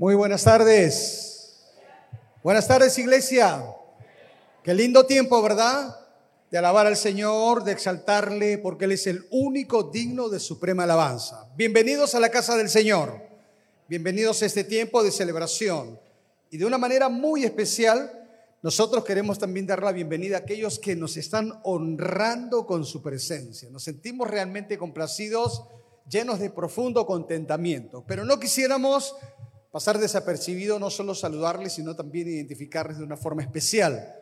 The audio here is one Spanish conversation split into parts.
Muy buenas tardes. Buenas tardes, iglesia. Qué lindo tiempo, ¿verdad? De alabar al Señor, de exaltarle, porque Él es el único digno de suprema alabanza. Bienvenidos a la casa del Señor. Bienvenidos a este tiempo de celebración. Y de una manera muy especial, nosotros queremos también dar la bienvenida a aquellos que nos están honrando con su presencia. Nos sentimos realmente complacidos, llenos de profundo contentamiento. Pero no quisiéramos pasar desapercibido, no solo saludarles, sino también identificarles de una forma especial.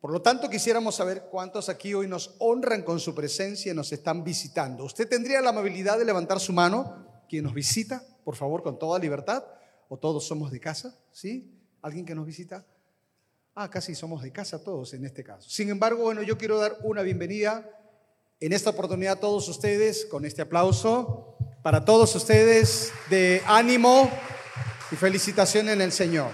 Por lo tanto, quisiéramos saber cuántos aquí hoy nos honran con su presencia y nos están visitando. ¿Usted tendría la amabilidad de levantar su mano? ¿Quién nos visita? Por favor, con toda libertad. ¿O todos somos de casa? ¿Sí? ¿Alguien que nos visita? Ah, casi somos de casa todos en este caso. Sin embargo, bueno, yo quiero dar una bienvenida en esta oportunidad a todos ustedes con este aplauso. Para todos ustedes de ánimo y felicitación en el Señor.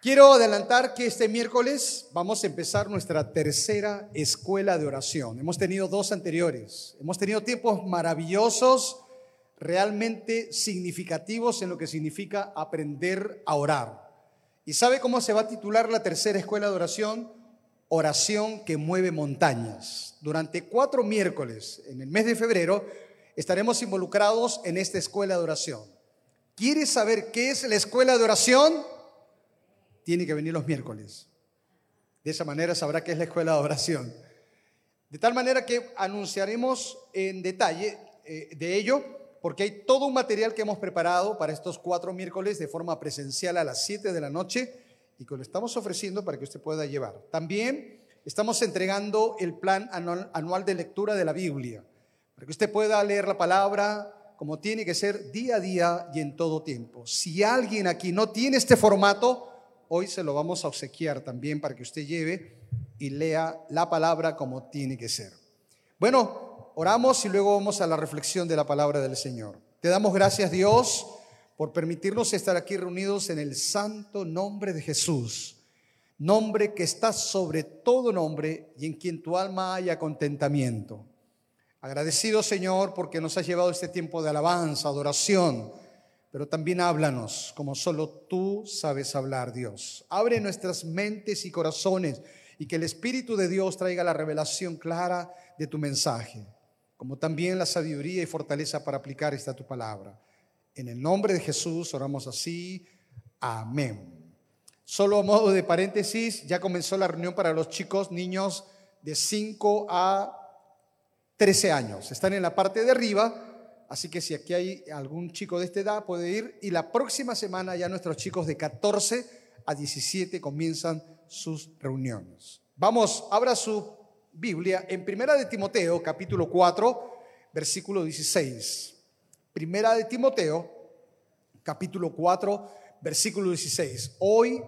Quiero adelantar que este miércoles vamos a empezar nuestra tercera escuela de oración. Hemos tenido dos anteriores. Hemos tenido tiempos maravillosos, realmente significativos en lo que significa aprender a orar. ¿Y sabe cómo se va a titular la tercera escuela de oración? Oración que mueve montañas. Durante cuatro miércoles, en el mes de febrero, estaremos involucrados en esta escuela de oración. ¿Quieres saber qué es la escuela de oración? tiene que venir los miércoles. De esa manera sabrá qué es la escuela de oración. De tal manera que anunciaremos en detalle eh, de ello, porque hay todo un material que hemos preparado para estos cuatro miércoles de forma presencial a las 7 de la noche y que lo estamos ofreciendo para que usted pueda llevar. También estamos entregando el plan anual, de lectura de la Biblia, para que usted pueda leer la palabra como tiene que ser día a día y en todo tiempo. Si alguien aquí no tiene este formato, hoy se lo vamos a obsequiar también para que usted lleve y lea la palabra como tiene que ser. Bueno, oramos y luego vamos a la reflexión de la palabra del Señor. Te damos gracias Dios por permitirnos estar aquí reunidos en el santo nombre de Jesús, nombre que está sobre todo nombre y en quien tu alma haya contentamiento. Agradecido Señor porque nos has llevado este tiempo de alabanza, adoración pero también háblanos como solo tú sabes hablar, Dios. Abre nuestras mentes y corazones y que el Espíritu de Dios traiga la revelación clara de tu mensaje, como también la sabiduría y fortaleza para aplicar esta tu palabra. En el nombre de Jesús oramos así. Amén. Solo a modo de paréntesis, ya comenzó la reunión para los chicos, niños de 5 a 13 años. Están en la parte de arriba Así que si aquí hay algún chico de esta edad, puede ir. Y la próxima semana ya nuestros chicos de 14 a 17 comienzan sus reuniones. Vamos, abra su Biblia en Primera de Timoteo, capítulo 4, versículo 16. Primera de Timoteo, capítulo 4, versículo 16. Hoy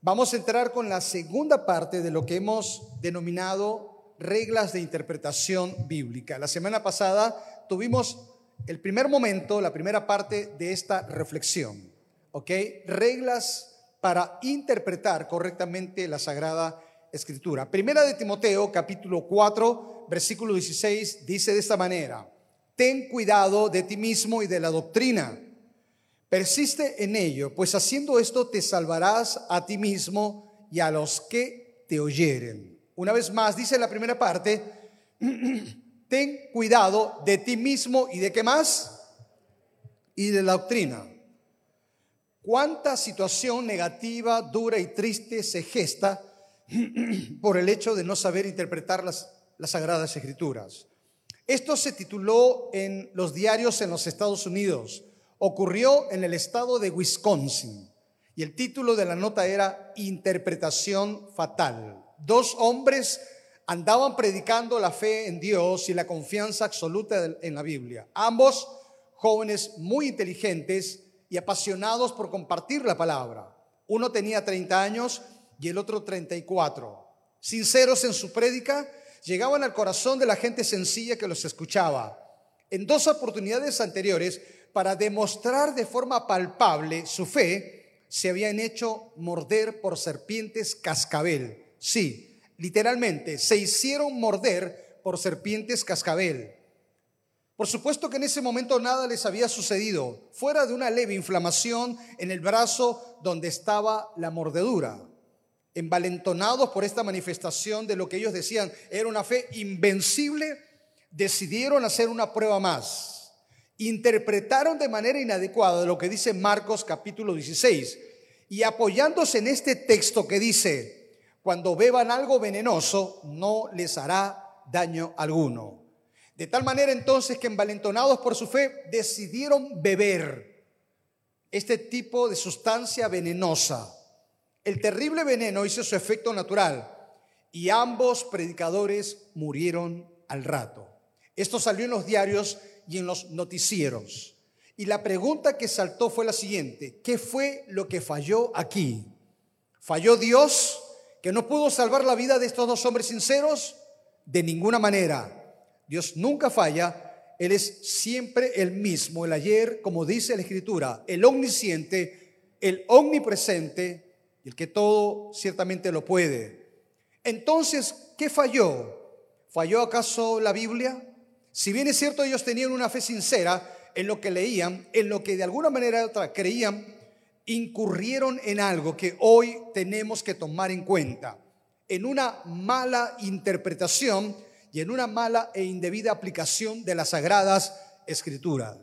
vamos a entrar con la segunda parte de lo que hemos denominado reglas de interpretación bíblica. La semana pasada tuvimos el primer momento, la primera parte de esta reflexión, ¿ok? Reglas para interpretar correctamente la Sagrada Escritura. Primera de Timoteo, capítulo 4, versículo 16, dice de esta manera, ten cuidado de ti mismo y de la doctrina. Persiste en ello, pues haciendo esto te salvarás a ti mismo y a los que te oyeren. Una vez más, dice la primera parte, ten cuidado de ti mismo y de qué más? Y de la doctrina. ¿Cuánta situación negativa, dura y triste se gesta por el hecho de no saber interpretar las, las sagradas escrituras? Esto se tituló en los diarios en los Estados Unidos. Ocurrió en el estado de Wisconsin. Y el título de la nota era Interpretación Fatal. Dos hombres andaban predicando la fe en Dios y la confianza absoluta en la Biblia. Ambos jóvenes muy inteligentes y apasionados por compartir la palabra. Uno tenía 30 años y el otro 34. Sinceros en su prédica, llegaban al corazón de la gente sencilla que los escuchaba. En dos oportunidades anteriores, para demostrar de forma palpable su fe, se habían hecho morder por serpientes cascabel. Sí, literalmente, se hicieron morder por serpientes cascabel. Por supuesto que en ese momento nada les había sucedido, fuera de una leve inflamación en el brazo donde estaba la mordedura. Envalentonados por esta manifestación de lo que ellos decían era una fe invencible, decidieron hacer una prueba más. Interpretaron de manera inadecuada lo que dice Marcos capítulo 16 y apoyándose en este texto que dice, cuando beban algo venenoso no les hará daño alguno. De tal manera entonces que envalentonados por su fe decidieron beber este tipo de sustancia venenosa. El terrible veneno hizo su efecto natural y ambos predicadores murieron al rato. Esto salió en los diarios y en los noticieros. Y la pregunta que saltó fue la siguiente, ¿qué fue lo que falló aquí? ¿Falló Dios que no pudo salvar la vida de estos dos hombres sinceros? De ninguna manera. Dios nunca falla, Él es siempre el mismo, el ayer, como dice la Escritura, el omnisciente, el omnipresente, el que todo ciertamente lo puede. Entonces, ¿qué falló? ¿Falló acaso la Biblia? Si bien es cierto, ellos tenían una fe sincera en lo que leían, en lo que de alguna manera u otra creían, incurrieron en algo que hoy tenemos que tomar en cuenta, en una mala interpretación y en una mala e indebida aplicación de las sagradas escrituras.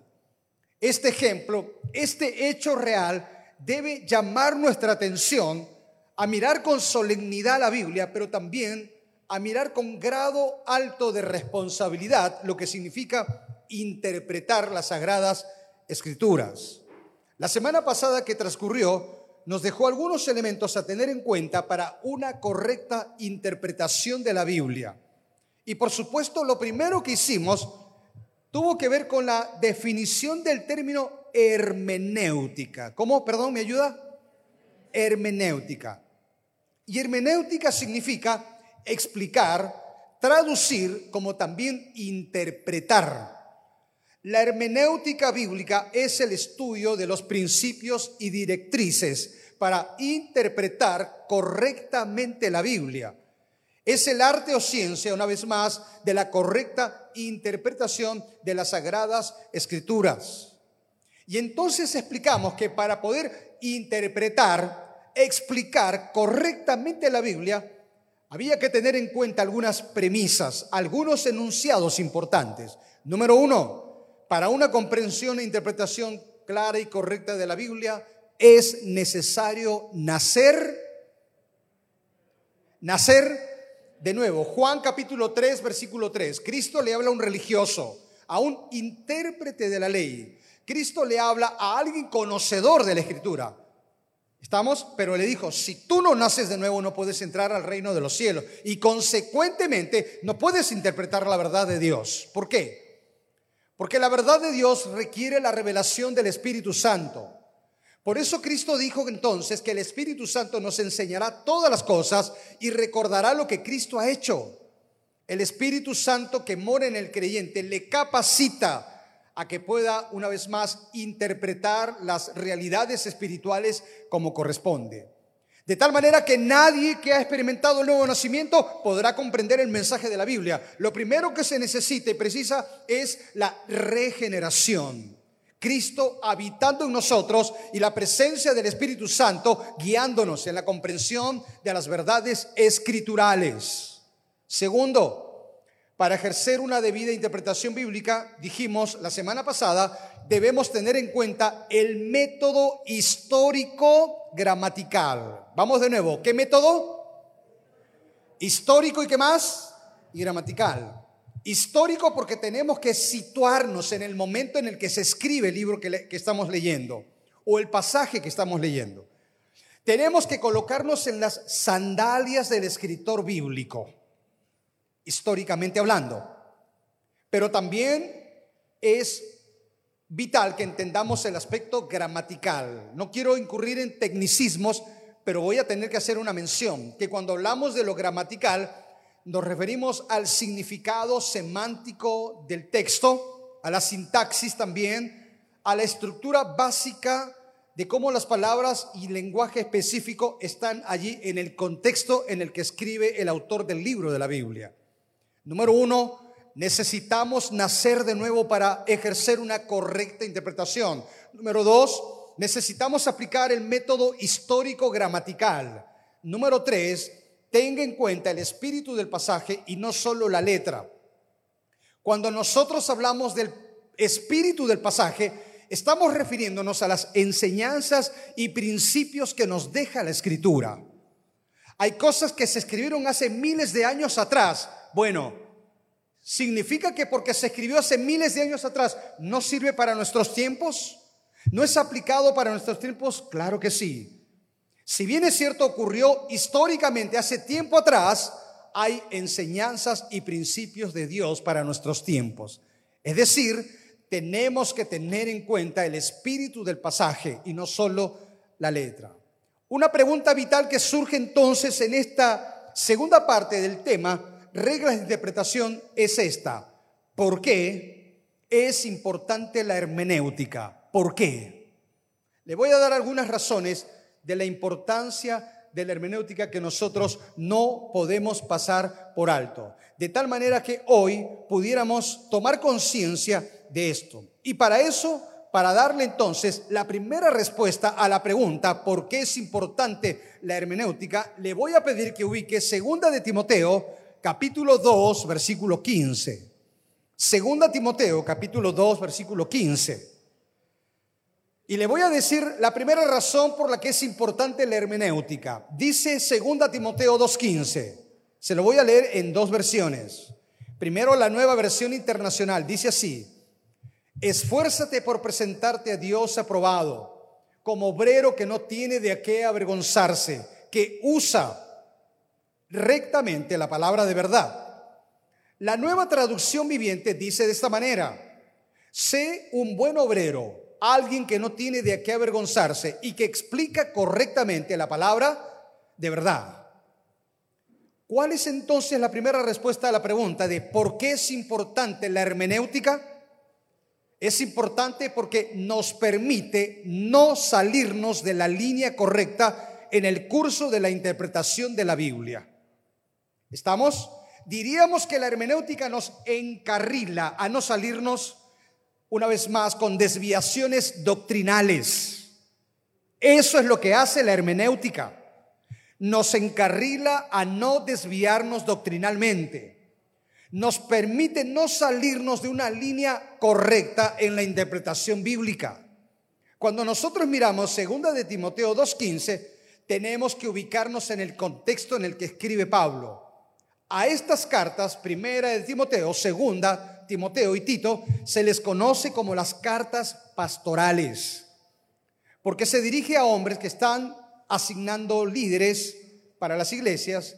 Este ejemplo, este hecho real debe llamar nuestra atención a mirar con solemnidad la Biblia, pero también a mirar con grado alto de responsabilidad lo que significa interpretar las sagradas escrituras. La semana pasada que transcurrió nos dejó algunos elementos a tener en cuenta para una correcta interpretación de la Biblia. Y por supuesto, lo primero que hicimos tuvo que ver con la definición del término hermenéutica. ¿Cómo? Perdón, ¿me ayuda? Hermenéutica. Y hermenéutica significa explicar, traducir, como también interpretar. La hermenéutica bíblica es el estudio de los principios y directrices para interpretar correctamente la Biblia. Es el arte o ciencia, una vez más, de la correcta interpretación de las sagradas escrituras. Y entonces explicamos que para poder interpretar, explicar correctamente la Biblia, había que tener en cuenta algunas premisas, algunos enunciados importantes. Número uno, para una comprensión e interpretación clara y correcta de la Biblia, es necesario nacer, nacer de nuevo, Juan capítulo 3, versículo 3. Cristo le habla a un religioso, a un intérprete de la ley. Cristo le habla a alguien conocedor de la escritura. ¿Estamos? Pero le dijo, si tú no naces de nuevo no puedes entrar al reino de los cielos. Y consecuentemente no puedes interpretar la verdad de Dios. ¿Por qué? Porque la verdad de Dios requiere la revelación del Espíritu Santo. Por eso Cristo dijo entonces que el Espíritu Santo nos enseñará todas las cosas y recordará lo que Cristo ha hecho. El Espíritu Santo que mora en el creyente le capacita a que pueda una vez más interpretar las realidades espirituales como corresponde. De tal manera que nadie que ha experimentado el nuevo nacimiento podrá comprender el mensaje de la Biblia. Lo primero que se necesita y precisa es la regeneración. Cristo habitando en nosotros y la presencia del Espíritu Santo guiándonos en la comprensión de las verdades escriturales. Segundo, para ejercer una debida interpretación bíblica, dijimos la semana pasada, debemos tener en cuenta el método histórico gramatical. Vamos de nuevo, ¿qué método? Histórico y qué más? Y gramatical. Histórico porque tenemos que situarnos en el momento en el que se escribe el libro que, estamos leyendo o el pasaje que estamos leyendo. Tenemos que colocarnos en las sandalias del escritor bíblico, históricamente hablando. Pero también es vital que entendamos el aspecto gramatical. No quiero incurrir en tecnicismos, pero voy a tener que hacer una mención, que cuando hablamos de lo gramatical, nos referimos al significado semántico del texto, a la sintaxis también, a la estructura básica de cómo las palabras y lenguaje específico están allí en el contexto en el que escribe el autor del libro de la Biblia. Número uno, necesitamos nacer de nuevo para ejercer una correcta interpretación. Número dos, necesitamos aplicar el método histórico gramatical. Número tres, tenga en cuenta el espíritu del pasaje y no solo la letra. Cuando nosotros hablamos del espíritu del pasaje, estamos refiriéndonos a las enseñanzas y principios que nos deja la escritura. Hay cosas que se escribieron hace miles de años atrás. Bueno, ¿significa que porque se escribió hace miles de años atrás no sirve para nuestros tiempos? ¿No es aplicado para nuestros tiempos? Claro que sí. Si bien es cierto, ocurrió históricamente hace tiempo atrás, hay enseñanzas y principios de Dios para nuestros tiempos. Es decir, tenemos que tener en cuenta el espíritu del pasaje y no solo la letra. Una pregunta vital que surge entonces en esta segunda parte del tema, reglas de interpretación, es esta. ¿Por qué es importante la hermenéutica? ¿Por qué? Le voy a dar algunas razones de la importancia de la hermenéutica que nosotros no podemos pasar por alto. De tal manera que hoy pudiéramos tomar conciencia de esto. Y para eso para darle entonces la primera respuesta a la pregunta por qué es importante la hermenéutica, le voy a pedir que ubique segunda de Timoteo, capítulo 2, versículo 15. Segunda Timoteo, capítulo 2, versículo 15. Y le voy a decir la primera razón por la que es importante la hermenéutica. Dice segunda Timoteo 2:15. Se lo voy a leer en dos versiones. Primero la nueva versión internacional dice así: Esfuérzate por presentarte a Dios aprobado, como obrero que no tiene de qué avergonzarse, que usa rectamente la palabra de verdad. La nueva traducción viviente dice de esta manera, sé un buen obrero, alguien que no tiene de qué avergonzarse y que explica correctamente la palabra de verdad. ¿Cuál es entonces la primera respuesta a la pregunta de por qué es importante la hermenéutica? es importante porque nos permite no salirnos de la línea correcta en el curso de la interpretación de la Biblia. ¿Estamos? Diríamos que la hermenéutica nos encarrila a no salirnos una vez más con desviaciones doctrinales. Eso es lo que hace la hermenéutica. Nos encarrila a no desviarnos doctrinalmente nos permite no salirnos de una línea correcta en la interpretación bíblica. Cuando nosotros miramos segunda de Timoteo 2:15, tenemos que ubicarnos en el contexto en el que escribe Pablo. A estas cartas, primera de Timoteo, segunda, Timoteo y Tito, se les conoce como las cartas pastorales, porque se dirige a hombres que están asignando líderes para las iglesias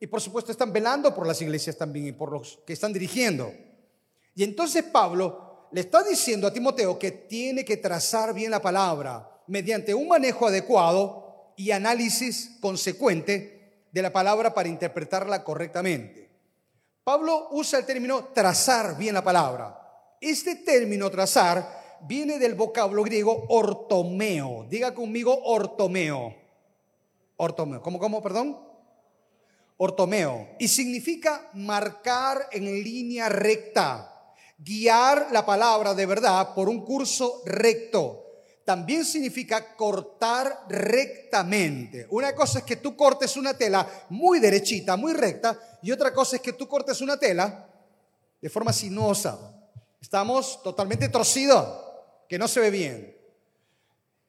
y por supuesto están velando por las iglesias también y por los que están dirigiendo. Y entonces Pablo le está diciendo a Timoteo que tiene que trazar bien la palabra mediante un manejo adecuado y análisis consecuente de la palabra para interpretarla correctamente. Pablo usa el término trazar bien la palabra. Este término trazar viene del vocablo griego ortomeo. Diga conmigo ortomeo. Ortomeo. ¿Cómo, cómo, perdón? ortomeo, y significa marcar en línea recta, guiar la palabra de verdad por un curso recto. También significa cortar rectamente. Una cosa es que tú cortes una tela muy derechita, muy recta, y otra cosa es que tú cortes una tela de forma sinuosa. Estamos totalmente torcidos, que no se ve bien.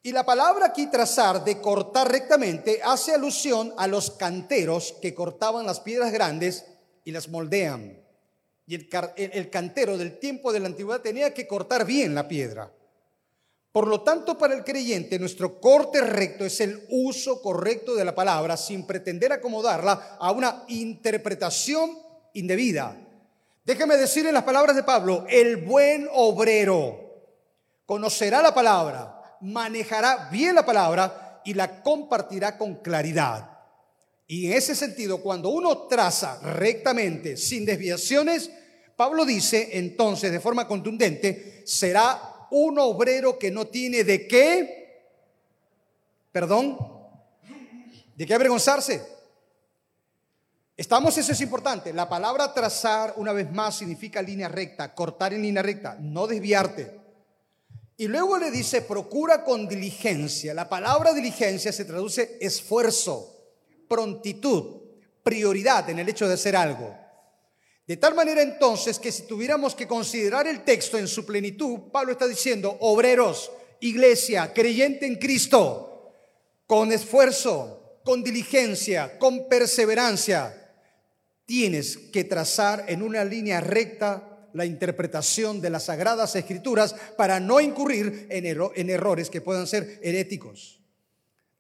Y la palabra aquí trazar de cortar rectamente hace alusión a los canteros que cortaban las piedras grandes y las moldean. Y el, cantero del tiempo de la antigüedad tenía que cortar bien la piedra. Por lo tanto, para el creyente, nuestro corte recto es el uso correcto de la palabra sin pretender acomodarla a una interpretación indebida. Déjame decir en las palabras de Pablo, el buen obrero conocerá la palabra manejará bien la palabra y la compartirá con claridad. Y en ese sentido, cuando uno traza rectamente, sin desviaciones, Pablo dice entonces de forma contundente, será un obrero que no tiene de qué, perdón, de qué avergonzarse. Estamos, eso es importante. La palabra trazar, una vez más, significa línea recta, cortar en línea recta, no desviarte. Y luego le dice, procura con diligencia. La palabra diligencia se traduce esfuerzo, prontitud, prioridad en el hecho de hacer algo. De tal manera entonces que si tuviéramos que considerar el texto en su plenitud, Pablo está diciendo, obreros, iglesia, creyente en Cristo, con esfuerzo, con diligencia, con perseverancia, tienes que trazar en una línea recta la interpretación de las sagradas escrituras para no incurrir en, en, errores que puedan ser heréticos.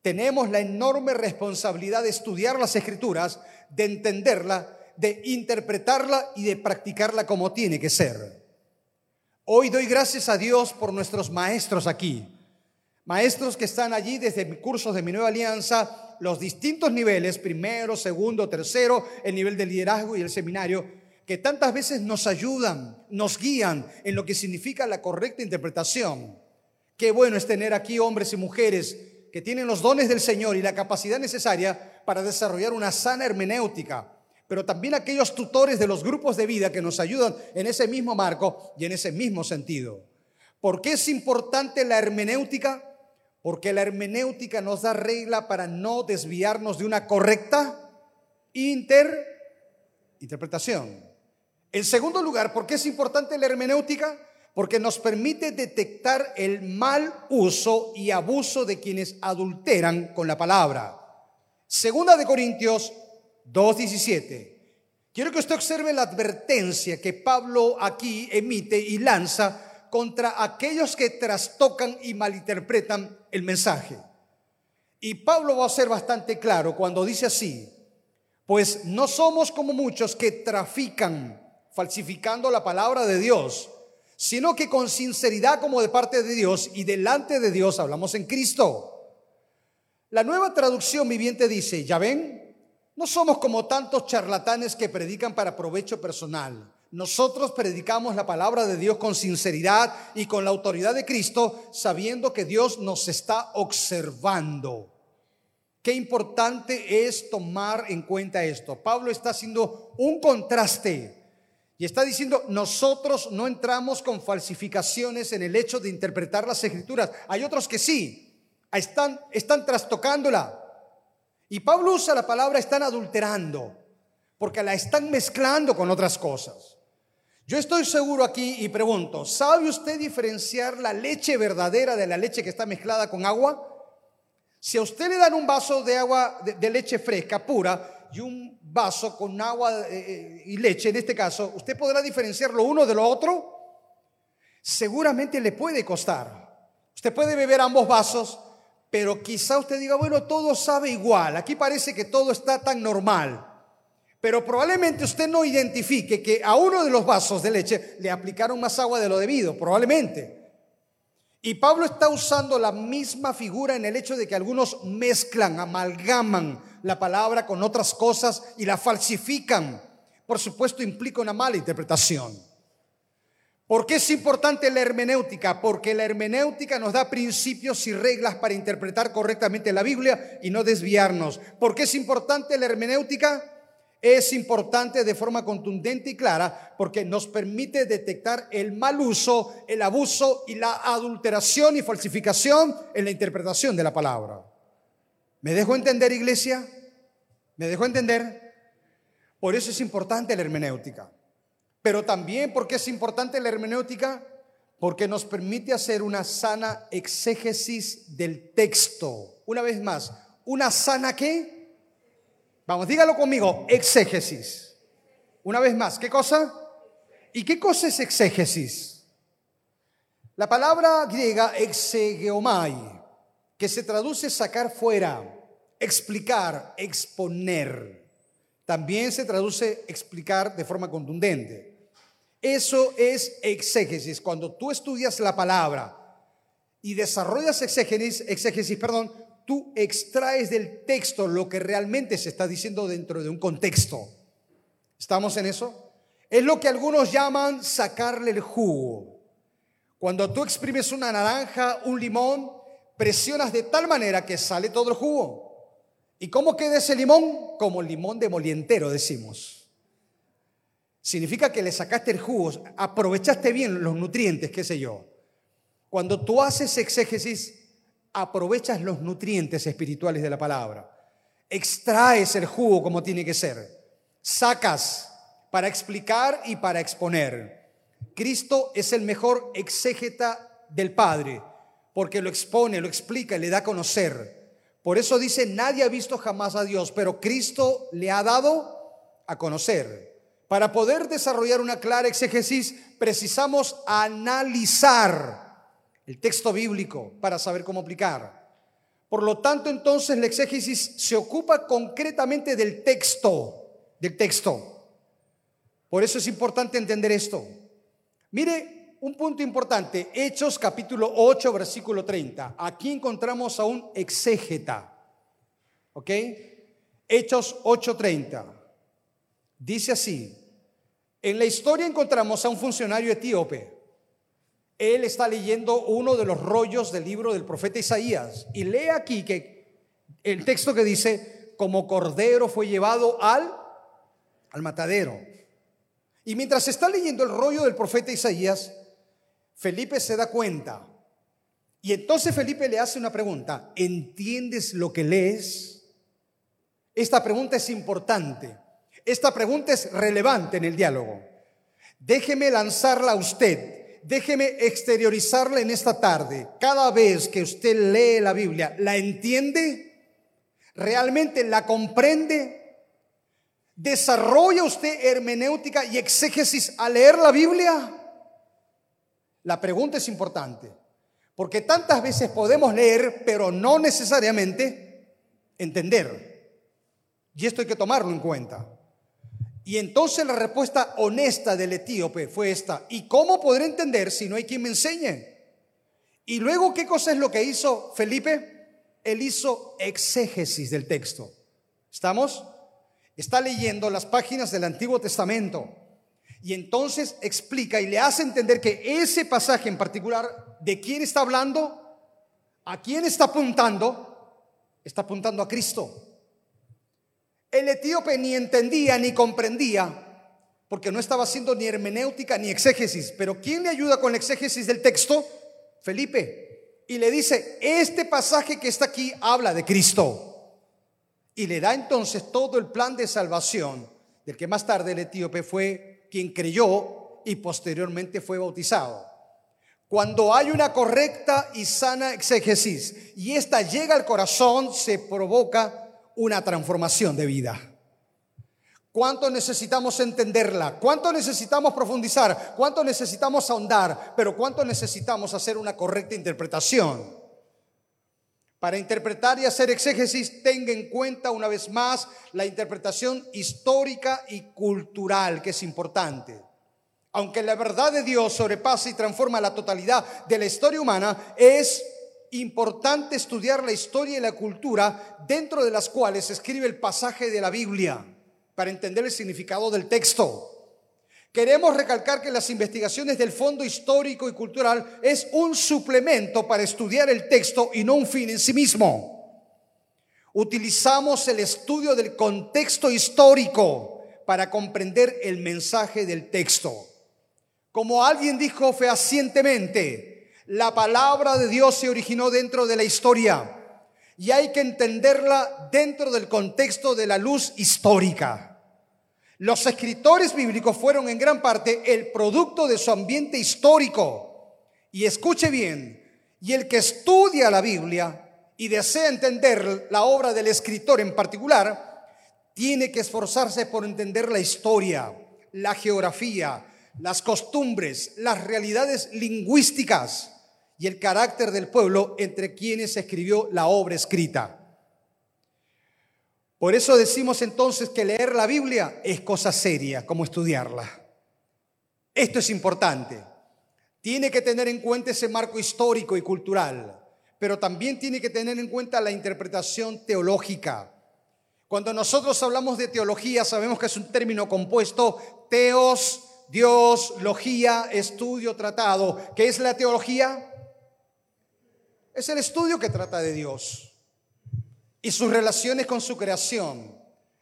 Tenemos la enorme responsabilidad de estudiar las escrituras, de entenderla, de interpretarla y de practicarla como tiene que ser. Hoy doy gracias a Dios por nuestros maestros aquí, maestros que están allí desde cursos de mi nueva alianza, los distintos niveles, primero, segundo, tercero, el nivel de liderazgo y el seminario, que tantas veces nos ayudan, nos guían en lo que significa la correcta interpretación. Qué bueno es tener aquí hombres y mujeres que tienen los dones del Señor y la capacidad necesaria para desarrollar una sana hermenéutica, pero también aquellos tutores de los grupos de vida que nos ayudan en ese mismo marco y en ese mismo sentido. ¿Por qué es importante la hermenéutica? Porque la hermenéutica nos da regla para no desviarnos de una correcta interpretación. En segundo lugar, ¿por qué es importante la hermenéutica? Porque nos permite detectar el mal uso y abuso de quienes adulteran con la palabra. Segunda de Corintios 2.17. Quiero que usted observe la advertencia que Pablo aquí emite y lanza contra aquellos que trastocan y malinterpretan el mensaje. Y Pablo va a ser bastante claro cuando dice así, pues no somos como muchos que trafican falsificando la palabra de Dios, sino que con sinceridad como de parte de Dios y delante de Dios hablamos en Cristo. La nueva traducción viviente dice, ya ven, no somos como tantos charlatanes que predican para provecho personal nosotros predicamos la palabra de Dios con sinceridad y con la autoridad de Cristo, sabiendo que Dios nos está observando. Qué importante es tomar en cuenta esto. Pablo está haciendo un contraste y está diciendo, nosotros no entramos con falsificaciones en el hecho de interpretar las escrituras. Hay otros que sí, están, están trastocándola. Y Pablo usa la palabra están adulterando, porque la están mezclando con otras cosas. Yo estoy seguro aquí y pregunto, ¿sabe usted diferenciar la leche verdadera de la leche que está mezclada con agua? Si a usted le dan un vaso de agua de, leche fresca, pura, y un vaso con agua eh, eh, y leche, en este caso, ¿usted podrá diferenciar lo uno de lo otro? Seguramente le puede costar. Usted puede beber ambos vasos, pero quizá usted diga, bueno, todo sabe igual. Aquí parece que todo está tan normal pero probablemente usted no identifique que a uno de los vasos de leche le aplicaron más agua de lo debido, probablemente. Y Pablo está usando la misma figura en el hecho de que algunos mezclan, amalgaman la palabra con otras cosas y la falsifican. Por supuesto, implica una mala interpretación. ¿Por qué es importante la hermenéutica? Porque la hermenéutica nos da principios y reglas para interpretar correctamente la Biblia y no desviarnos. ¿Por qué es importante la hermenéutica? es importante de forma contundente y clara porque nos permite detectar el mal uso, el abuso y la adulteración y falsificación en la interpretación de la palabra. ¿Me dejo entender, iglesia? ¿Me dejo entender? Por eso es importante la hermenéutica. Pero también porque es importante la hermenéutica porque nos permite hacer una sana exégesis del texto. Una vez más, ¿una sana qué? Vamos, dígalo conmigo, exégesis. Una vez más, ¿qué cosa? ¿Y qué cosa es exégesis? La palabra griega exegeomai, que se traduce sacar fuera, explicar, exponer. También se traduce explicar de forma contundente. Eso es exégesis. Cuando tú estudias la palabra y desarrollas exégesis, perdón, tú extraes del texto lo que realmente se está diciendo dentro de un contexto. ¿Estamos en eso? Es lo que algunos llaman sacarle el jugo. Cuando tú exprimes una naranja, un limón, presionas de tal manera que sale todo el jugo. ¿Y cómo queda ese limón? Como limón de molientero, decimos. Significa que le sacaste el jugo, aprovechaste bien los nutrientes, qué sé yo. Cuando tú haces exégesis, aprovechas los nutrientes espirituales de la palabra. Extraes el jugo como tiene que ser. Sacas para explicar y para exponer. Cristo es el mejor exégeta del Padre, porque lo expone, lo explica y le da a conocer. Por eso dice, nadie ha visto jamás a Dios, pero Cristo le ha dado a conocer. Para poder desarrollar una clara exégesis, precisamos analizar el texto bíblico para saber cómo aplicar. Por lo tanto, entonces la exégesis se ocupa concretamente del texto, del texto. Por eso es importante entender esto. Mire, un punto importante, Hechos capítulo 8, versículo 30. Aquí encontramos a un exégeta. ¿Ok? Hechos 8:30. Dice así, en la historia encontramos a un funcionario etíope él está leyendo uno de los rollos del libro del profeta Isaías y lee aquí que el texto que dice, como cordero fue llevado al, al matadero. Y mientras está leyendo el rollo del profeta Isaías, Felipe se da cuenta. Y entonces Felipe le hace una pregunta, ¿entiendes lo que lees? Esta pregunta es importante. Esta pregunta es relevante en el diálogo. Déjeme lanzarla a usted déjeme exteriorizarle en esta tarde. Cada vez que usted lee la Biblia, ¿la entiende? ¿Realmente la comprende? ¿Desarrolla usted hermenéutica y exégesis al leer la Biblia? La pregunta es importante, porque tantas veces podemos leer, pero no necesariamente entender. Y esto hay que tomarlo en cuenta. Y entonces la respuesta honesta del etíope fue esta, ¿y cómo podré entender si no hay quien me enseñe? Y luego, ¿qué cosa es lo que hizo Felipe? Él hizo exégesis del texto. ¿Estamos? Está leyendo las páginas del Antiguo Testamento y entonces explica y le hace entender que ese pasaje en particular, ¿de quién está hablando? ¿A quién está apuntando? Está apuntando a Cristo. El etíope ni entendía ni comprendía, porque no estaba haciendo ni hermenéutica ni exégesis. Pero ¿quién le ayuda con la exégesis del texto? Felipe. Y le dice, este pasaje que está aquí habla de Cristo. Y le da entonces todo el plan de salvación, del que más tarde el etíope fue quien creyó y posteriormente fue bautizado. Cuando hay una correcta y sana exégesis y esta llega al corazón, se provoca una transformación de vida. ¿Cuánto necesitamos entenderla? ¿Cuánto necesitamos profundizar? ¿Cuánto necesitamos ahondar? Pero ¿cuánto necesitamos hacer una correcta interpretación? Para interpretar y hacer exégesis, tenga en cuenta una vez más la interpretación histórica y cultural, que es importante. Aunque la verdad de Dios sobrepasa y transforma la totalidad de la historia humana, es importante estudiar la historia y la cultura dentro de las cuales se escribe el pasaje de la Biblia para entender el significado del texto. Queremos recalcar que las investigaciones del fondo histórico y cultural es un suplemento para estudiar el texto y no un fin en sí mismo. Utilizamos el estudio del contexto histórico para comprender el mensaje del texto. Como alguien dijo fehacientemente, la palabra de Dios se originó dentro de la historia y hay que entenderla dentro del contexto de la luz histórica. Los escritores bíblicos fueron en gran parte el producto de su ambiente histórico. Y escuche bien, y el que estudia la Biblia y desea entender la obra del escritor en particular, tiene que esforzarse por entender la historia, la geografía, las costumbres, las realidades lingüísticas y el carácter del pueblo entre quienes escribió la obra escrita. Por eso decimos entonces que leer la Biblia es cosa seria, como estudiarla. Esto es importante. Tiene que tener en cuenta ese marco histórico y cultural, pero también tiene que tener en cuenta la interpretación teológica. Cuando nosotros hablamos de teología, sabemos que es un término compuesto, teos, Dios, logía, estudio, tratado. ¿Qué es la teología? Es el estudio que trata de Dios. y sus relaciones con su creación.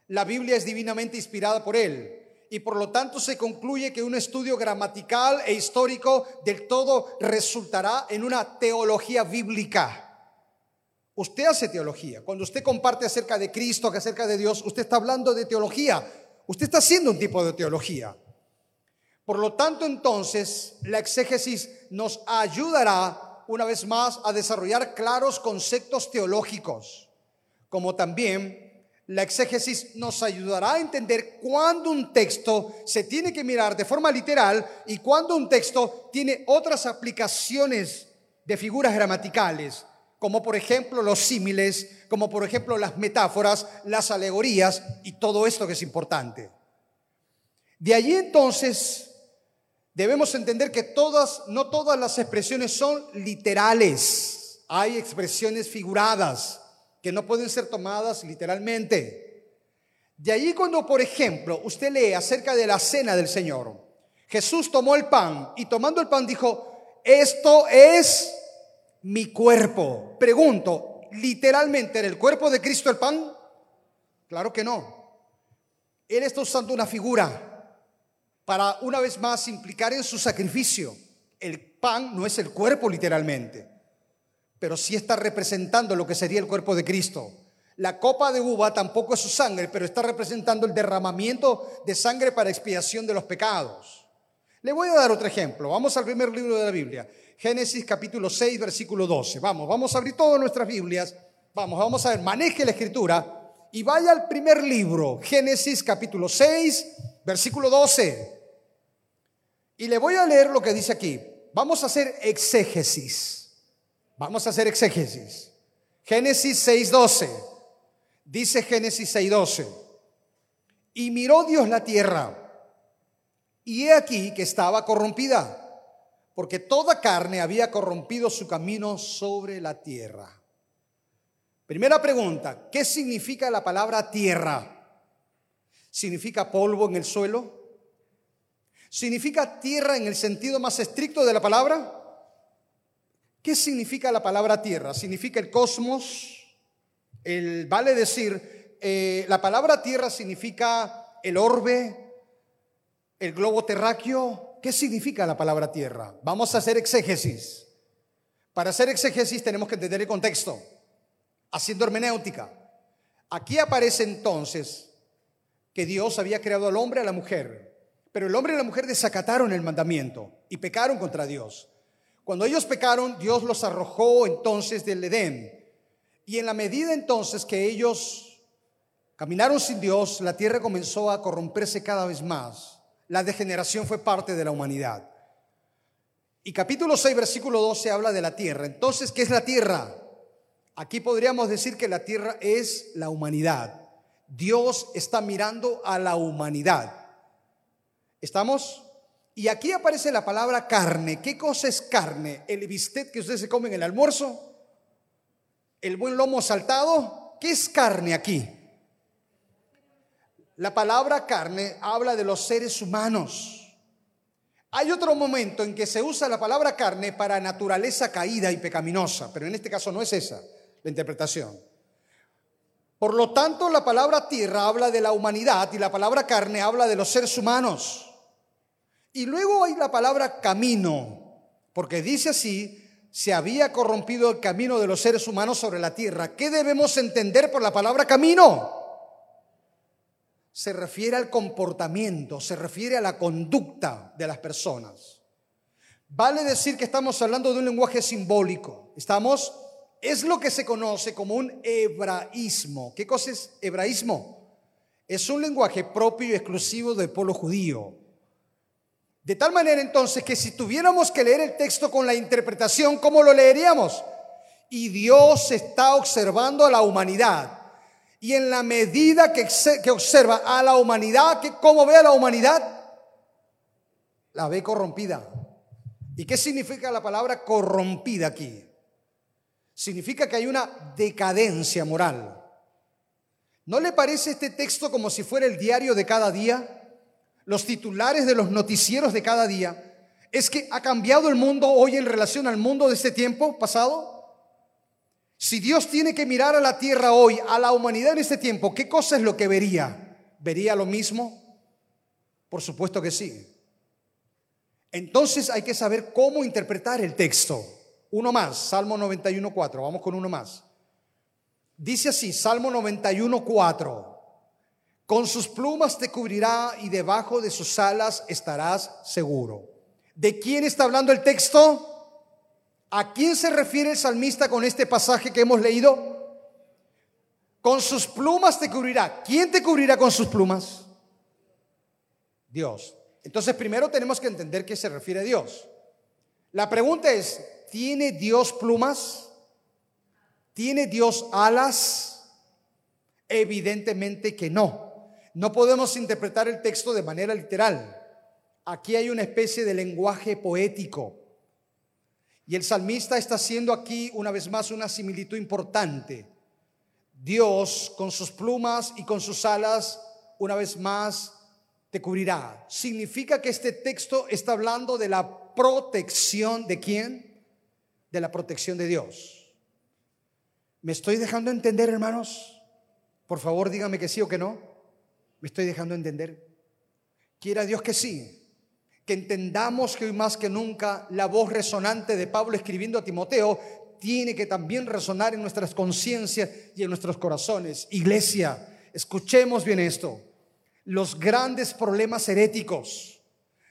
La Biblia es divinamente inspirada por él y por lo tanto se concluye que un estudio gramatical e histórico del todo resultará en una teología bíblica. Usted hace teología. Cuando usted comparte acerca de Cristo, acerca de Dios, usted está hablando de teología. Usted está haciendo un tipo de teología. Por lo tanto, entonces, la exégesis nos ayudará una vez más a desarrollar claros conceptos teológicos, como también la exégesis nos ayudará a entender cuándo un texto se tiene que mirar de forma literal y cuándo un texto tiene otras aplicaciones de figuras gramaticales, como por ejemplo los símiles, como por ejemplo las metáforas, las alegorías y todo esto que es importante. De allí entonces debemos entender que todas, no todas las expresiones son literales. Hay expresiones figuradas que no pueden ser tomadas literalmente. De allí cuando, por ejemplo, usted lee acerca de la cena del Señor, Jesús tomó el pan y tomando el pan dijo, esto es mi cuerpo. Pregunto, ¿literalmente era el cuerpo de Cristo el pan? Claro que no. Él está usando una figura para una vez más implicar en su sacrificio. El pan no es el cuerpo literalmente pero sí está representando lo que sería el cuerpo de Cristo. La copa de uva tampoco es su sangre, pero está representando el derramamiento de sangre para expiación de los pecados. Le voy a dar otro ejemplo. Vamos al primer libro de la Biblia. Génesis capítulo 6, versículo 12. Vamos, vamos a abrir todas nuestras Biblias. Vamos, vamos a ver, maneje la escritura y vaya al primer libro, Génesis capítulo 6, versículo 12. Y le voy a leer lo que dice aquí. Vamos a hacer exégesis. Vamos a hacer exégesis. Génesis 6.12. Dice Génesis 6.12. Y miró Dios la tierra. Y he aquí que estaba corrompida, porque toda carne había corrompido su camino sobre la tierra. Primera pregunta, ¿qué significa la palabra tierra? ¿Significa polvo en el suelo? ¿Significa tierra en el sentido más estricto de la palabra? ¿Qué significa la palabra tierra? Significa el cosmos. El, vale decir, eh, la palabra tierra significa el orbe, el globo terráqueo. ¿Qué significa la palabra tierra? Vamos a hacer exégesis. Para hacer exégesis tenemos que entender el contexto, haciendo hermenéutica. Aquí aparece entonces que Dios había creado al hombre y a la mujer, pero el hombre y la mujer desacataron el mandamiento y pecaron contra Dios. Cuando ellos pecaron, Dios los arrojó entonces del Edén. Y en la medida entonces que ellos caminaron sin Dios, la tierra comenzó a corromperse cada vez más. La degeneración fue parte de la humanidad. Y capítulo 6, versículo 12 habla de la tierra. Entonces, ¿qué es la tierra? Aquí podríamos decir que la tierra es la humanidad. Dios está mirando a la humanidad. ¿Estamos? Y aquí aparece la palabra carne. ¿Qué cosa es carne? ¿El bistec que ustedes se comen en el almuerzo? ¿El buen lomo saltado? ¿Qué es carne aquí? La palabra carne habla de los seres humanos. Hay otro momento en que se usa la palabra carne para naturaleza caída y pecaminosa, pero en este caso no es esa la interpretación. Por lo tanto, la palabra tierra habla de la humanidad y la palabra carne habla de los seres humanos. Y luego hay la palabra camino, porque dice así, se había corrompido el camino de los seres humanos sobre la tierra. ¿Qué debemos entender por la palabra camino? Se refiere al comportamiento, se refiere a la conducta de las personas. Vale decir que estamos hablando de un lenguaje simbólico. Estamos, es lo que se conoce como un hebraísmo. ¿Qué cosa es hebraísmo? Es un lenguaje propio y exclusivo del pueblo judío. De tal manera entonces que si tuviéramos que leer el texto con la interpretación, ¿cómo lo leeríamos? Y Dios está observando a la humanidad. Y en la medida que, que observa a la humanidad, ¿cómo ve a la humanidad? La ve corrompida. ¿Y qué significa la palabra corrompida aquí? Significa que hay una decadencia moral. ¿No le parece este texto como si fuera el diario de cada día? Los titulares de los noticieros de cada día, es que ha cambiado el mundo hoy en relación al mundo de este tiempo pasado. Si Dios tiene que mirar a la tierra hoy, a la humanidad en este tiempo, ¿qué cosa es lo que vería? ¿Vería lo mismo? Por supuesto que sí. Entonces hay que saber cómo interpretar el texto. Uno más, Salmo 91.4, vamos con uno más. Dice así, Salmo 91.4, con sus plumas te cubrirá y debajo de sus alas estarás seguro. ¿De quién está hablando el texto? ¿A quién se refiere el salmista con este pasaje que hemos leído? Con sus plumas te cubrirá. ¿Quién te cubrirá con sus plumas? Dios. Entonces primero tenemos que entender qué se refiere a Dios. La pregunta es, ¿tiene Dios plumas? ¿Tiene Dios alas? Evidentemente que no. No podemos interpretar el texto de manera literal. Aquí hay una especie de lenguaje poético. Y el salmista está haciendo aquí una vez más una similitud importante. Dios con sus plumas y con sus alas, una vez más, te cubrirá. Significa que este texto está hablando de la protección de quién? De la protección de Dios. ¿Me estoy dejando entender, hermanos? Por favor, dígame que sí o que no. ¿Me estoy dejando entender? Quiera Dios que sí que entendamos que hoy más que nunca la voz resonante de Pablo escribiendo a Timoteo tiene que también resonar en nuestras conciencias y en nuestros corazones. Iglesia, escuchemos bien esto. Los grandes problemas heréticos,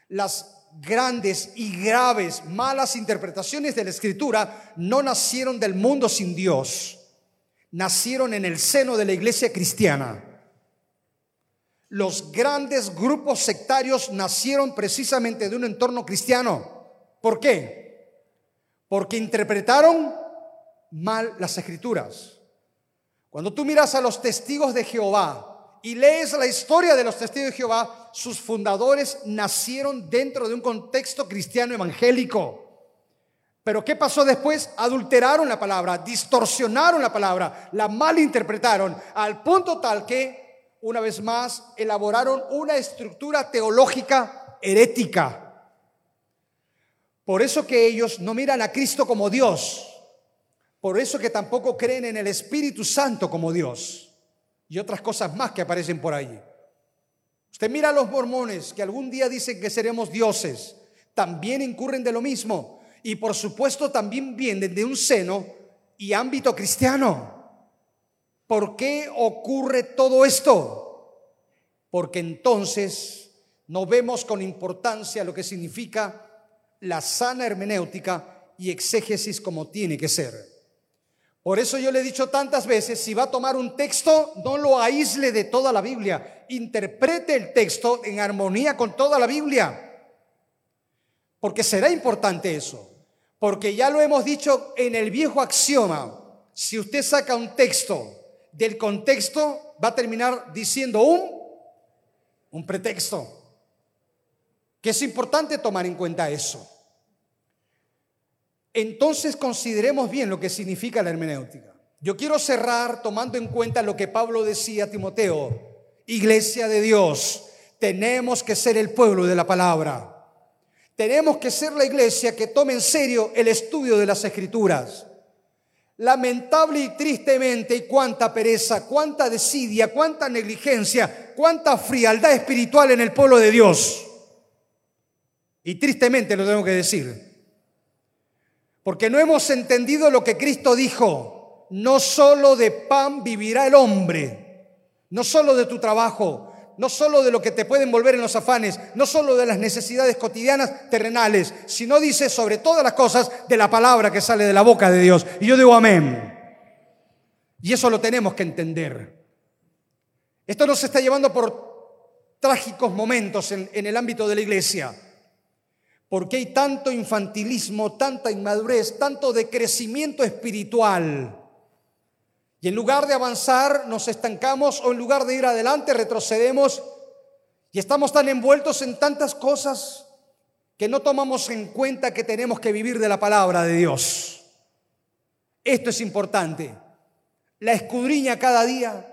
las grandes y graves malas interpretaciones de la escritura no nacieron del mundo sin Dios, nacieron en el seno de la iglesia cristiana. Los grandes grupos sectarios nacieron precisamente de un entorno cristiano. ¿Por qué? Porque interpretaron mal las escrituras. Cuando tú miras a los testigos de Jehová y lees la historia de los testigos de Jehová, sus fundadores nacieron dentro de un contexto cristiano evangélico. Pero ¿qué pasó después? Adulteraron la palabra, distorsionaron la palabra, la malinterpretaron, al punto tal que una vez más, elaboraron una estructura teológica herética. Por eso que ellos no miran a Cristo como Dios. Por eso que tampoco creen en el Espíritu Santo como Dios. Y otras cosas más que aparecen por ahí. Usted mira a los mormones que algún día dicen que seremos dioses. También incurren de lo mismo. Y por supuesto también vienen de un seno y ámbito cristiano. ¿Por qué ocurre todo esto? Porque entonces no vemos con importancia lo que significa la sana hermenéutica y exégesis como tiene que ser. Por eso yo le he dicho tantas veces, si va a tomar un texto, no lo aísle de toda la Biblia, interprete el texto en armonía con toda la Biblia, porque será importante eso, porque ya lo hemos dicho en el viejo axioma, si usted saca un texto del contexto va a terminar diciendo un, un pretexto. Que es importante tomar en cuenta eso. Entonces consideremos bien lo que significa la hermenéutica. Yo quiero cerrar tomando en cuenta lo que Pablo decía a Timoteo. Iglesia de Dios, tenemos que ser el pueblo de la palabra. Tenemos que ser la iglesia que tome en serio el estudio de las escrituras. Lamentable y tristemente, y cuánta pereza, cuánta desidia, cuánta negligencia, cuánta frialdad espiritual en el pueblo de Dios. Y tristemente lo tengo que decir. Porque no hemos entendido lo que Cristo dijo. No solo de pan vivirá el hombre, no solo de tu trabajo, no solo de lo que te puede envolver en los afanes, no solo de las necesidades cotidianas terrenales, sino dice sobre todas las cosas de la palabra que sale de la boca de Dios. Y yo digo amén. Y eso lo tenemos que entender. Esto nos está llevando por trágicos momentos en, en el ámbito de la iglesia. Porque hay tanto infantilismo, tanta inmadurez, tanto decrecimiento espiritual y en lugar de avanzar, nos estancamos o en lugar de ir adelante, retrocedemos y estamos tan envueltos en tantas cosas que no tomamos en cuenta que tenemos que vivir de la palabra de Dios. Esto es importante. La escudriña cada día,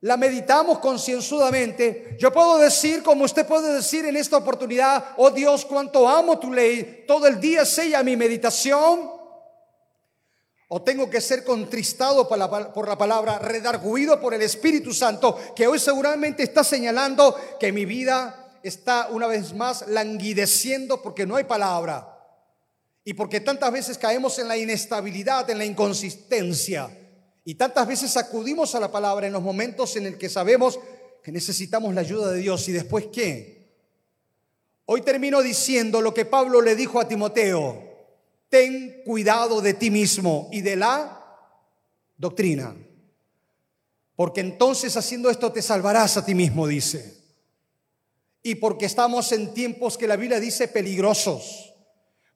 la meditamos concienzudamente. Yo puedo decir, como usted puede decir en esta oportunidad, oh Dios, cuánto amo tu ley, todo el día sella mi meditación. O tengo que ser contristado por la, por la palabra, redarguido por el Espíritu Santo, que hoy seguramente está señalando que mi vida está una vez más languideciendo porque no hay palabra. Y porque tantas veces caemos en la inestabilidad, en la inconsistencia. Y tantas veces acudimos a la palabra en los momentos en el que sabemos que necesitamos la ayuda de Dios. ¿Y después qué? Hoy termino diciendo lo que Pablo le dijo a Timoteo ten cuidado de ti mismo y de la doctrina. Porque entonces haciendo esto te salvarás a ti mismo, dice. Y porque estamos en tiempos que la Biblia dice peligrosos.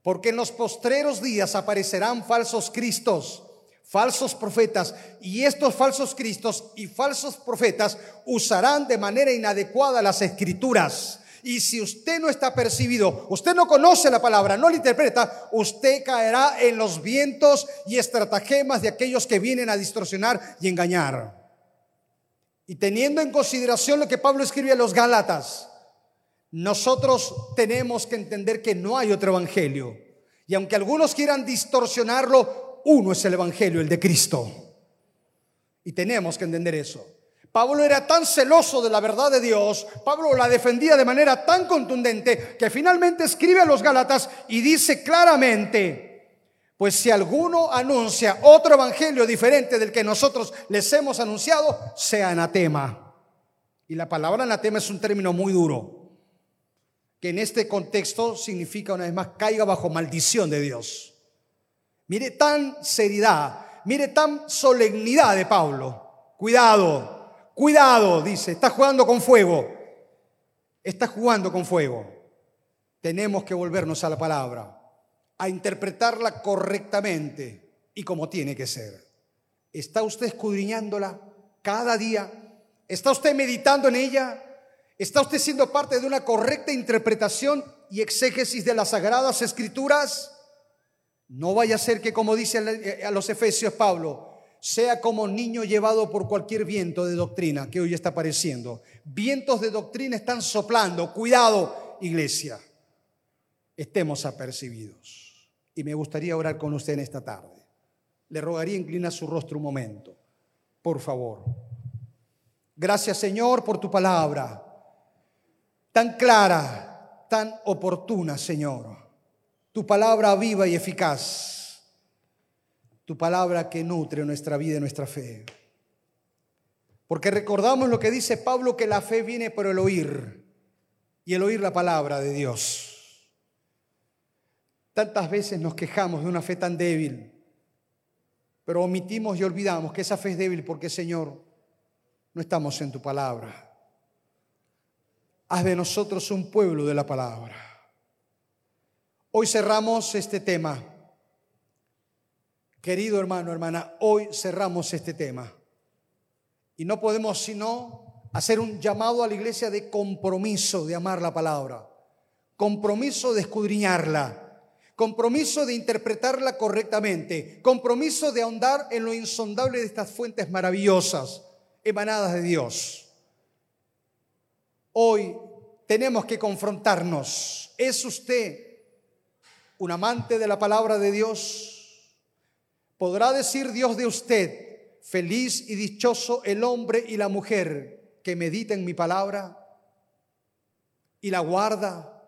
Porque en los postreros días aparecerán falsos cristos, falsos profetas. Y estos falsos cristos y falsos profetas usarán de manera inadecuada las escrituras y si usted no está percibido, usted no conoce la palabra, no la interpreta, usted caerá en los vientos y estratagemas de aquellos que vienen a distorsionar y engañar. Y teniendo en consideración lo que Pablo escribe a los Gálatas, nosotros tenemos que entender que no hay otro evangelio. Y aunque algunos quieran distorsionarlo, uno es el evangelio, el de Cristo. Y tenemos que entender eso. Pablo era tan celoso de la verdad de Dios, Pablo la defendía de manera tan contundente que finalmente escribe a los Gálatas y dice claramente, pues si alguno anuncia otro evangelio diferente del que nosotros les hemos anunciado, sea anatema. Y la palabra anatema es un término muy duro, que en este contexto significa una vez más caiga bajo maldición de Dios. Mire tan seriedad, mire tan solemnidad de Pablo. Cuidado, Cuidado, dice, está jugando con fuego. Está jugando con fuego. Tenemos que volvernos a la palabra, a interpretarla correctamente y como tiene que ser. ¿Está usted escudriñándola cada día? ¿Está usted meditando en ella? ¿Está usted siendo parte de una correcta interpretación y exégesis de las sagradas escrituras? No vaya a ser que, como dice a los Efesios Pablo, sea como niño llevado por cualquier viento de doctrina que hoy está apareciendo. Vientos de doctrina están soplando. Cuidado, iglesia. Estemos apercibidos. Y me gustaría orar con usted en esta tarde. Le rogaría inclinar su rostro un momento. Por favor. Gracias, Señor, por tu palabra. Tan clara, tan oportuna, Señor. Tu palabra viva y eficaz tu palabra que nutre nuestra vida y nuestra fe. Porque recordamos lo que dice Pablo, que la fe viene por el oír y el oír la palabra de Dios. Tantas veces nos quejamos de una fe tan débil, pero omitimos y olvidamos que esa fe es débil porque, Señor, no estamos en tu palabra. Haz de nosotros un pueblo de la palabra. Hoy cerramos este tema Querido hermano, hermana, hoy cerramos este tema. Y no podemos sino hacer un llamado a la iglesia de compromiso de amar la palabra, compromiso de escudriñarla, compromiso de interpretarla correctamente, compromiso de ahondar en lo insondable de estas fuentes maravillosas emanadas de Dios. Hoy tenemos que confrontarnos. ¿Es usted un amante de la palabra de Dios? Podrá decir Dios de usted, feliz y dichoso el hombre y la mujer que medita en mi palabra y la guarda,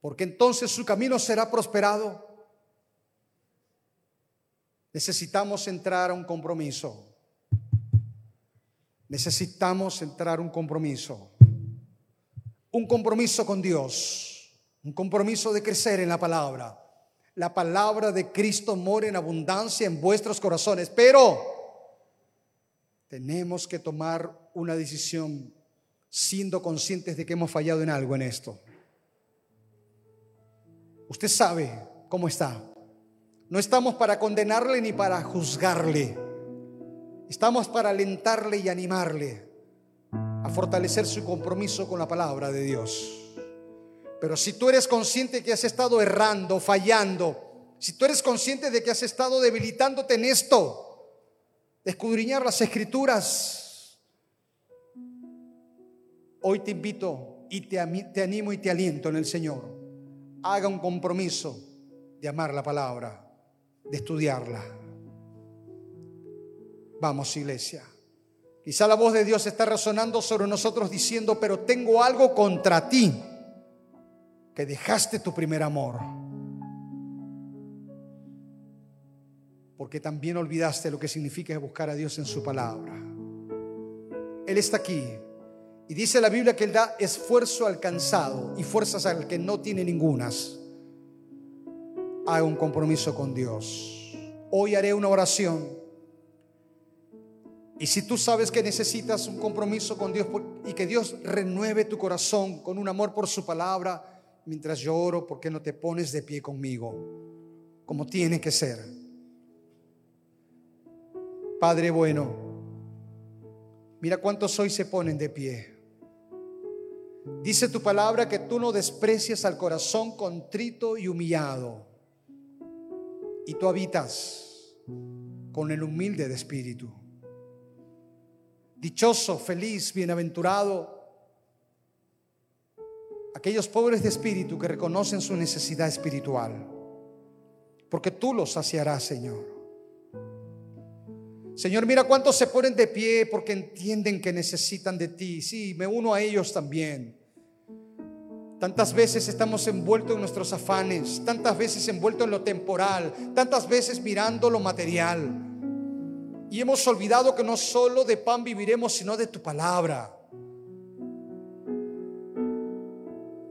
porque entonces su camino será prosperado. Necesitamos entrar a un compromiso. Necesitamos entrar a un compromiso. Un compromiso con Dios. Un compromiso de crecer en la palabra la palabra de Cristo mora en abundancia en vuestros corazones, pero tenemos que tomar una decisión siendo conscientes de que hemos fallado en algo en esto. Usted sabe cómo está. No estamos para condenarle ni para juzgarle. Estamos para alentarle y animarle a fortalecer su compromiso con la palabra de Dios. Pero si tú eres consciente que has estado errando, fallando, si tú eres consciente de que has estado debilitándote en esto, de escudriñar las escrituras, hoy te invito y te, te animo y te aliento en el Señor. Haga un compromiso de amar la palabra, de estudiarla. Vamos, iglesia. Quizá la voz de Dios está resonando sobre nosotros diciendo, pero tengo algo contra ti, que dejaste tu primer amor. Porque también olvidaste lo que significa buscar a Dios en su palabra. Él está aquí. Y dice la Biblia que Él da esfuerzo alcanzado y fuerzas al que no tiene ningunas. Haga un compromiso con Dios. Hoy haré una oración y si tú sabes que necesitas un compromiso con Dios y que Dios renueve tu corazón con un amor por su palabra, mientras yo oro, ¿por qué no te pones de pie conmigo? Como tiene que ser. Padre bueno, mira cuántos hoy se ponen de pie. Dice tu palabra que tú no desprecias al corazón contrito y humillado. Y tú habitas con el humilde de espíritu. Dichoso, feliz, bienaventurado. Aquellos pobres de espíritu que reconocen su necesidad espiritual. Porque tú los saciarás, Señor. Señor, mira cuántos se ponen de pie porque entienden que necesitan de ti. Sí, me uno a ellos también. Tantas veces estamos envueltos en nuestros afanes, tantas veces envueltos en lo temporal, tantas veces mirando lo material. Y hemos olvidado que no solo de pan viviremos, sino de tu palabra.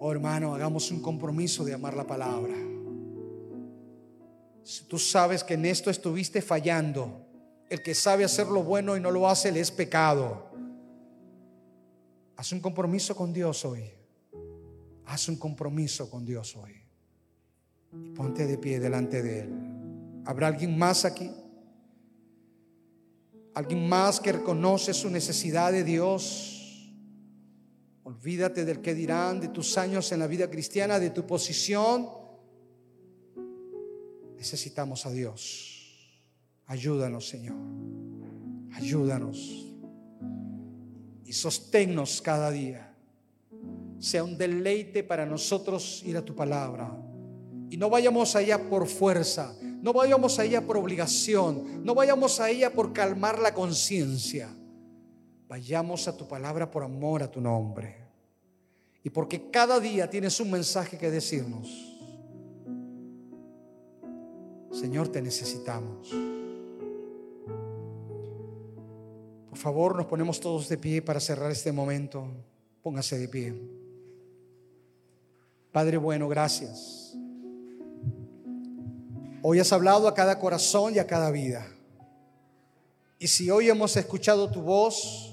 Oh hermano, hagamos un compromiso de amar la palabra. Si tú sabes que en esto estuviste fallando, el que sabe hacer lo bueno y no lo hace le es pecado. Haz un compromiso con Dios hoy. Haz un compromiso con Dios hoy. Y ponte de pie delante de Él. ¿Habrá alguien más aquí? Alguien más que reconoce su necesidad de Dios. Olvídate del que dirán, de tus años en la vida cristiana, de tu posición. Necesitamos a Dios. Ayúdanos, Señor. Ayúdanos. Y sosténnos cada día. Sea un deleite para nosotros ir a tu palabra. Y no vayamos allá por fuerza, no vayamos a ella por obligación, no vayamos a ella por calmar la conciencia. Vayamos a tu palabra por amor a tu nombre. Y porque cada día tienes un mensaje que decirnos. Señor, te necesitamos. Por favor, nos ponemos todos de pie para cerrar este momento. Póngase de pie. Padre bueno, gracias. Hoy has hablado a cada corazón y a cada vida. Y si hoy hemos escuchado tu voz,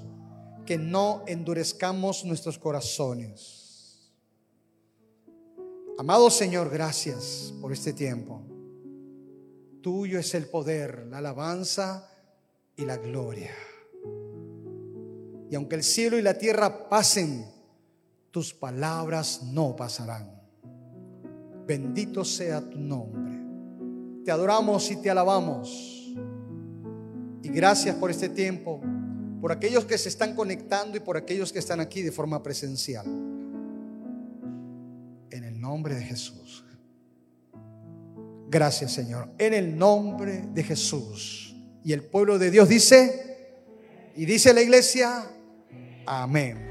que no endurezcamos nuestros corazones. Amado Señor, gracias por este tiempo. Tuyo es el poder, la alabanza y la gloria. Y aunque el cielo y la tierra pasen, tus palabras no pasarán. Bendito sea tu nombre. Te adoramos y te alabamos. Y gracias por este tiempo, por aquellos que se están conectando y por aquellos que están aquí de forma presencial. En el nombre de Jesús. Gracias Señor. En el nombre de Jesús. Y el pueblo de Dios dice, y dice la iglesia, amén.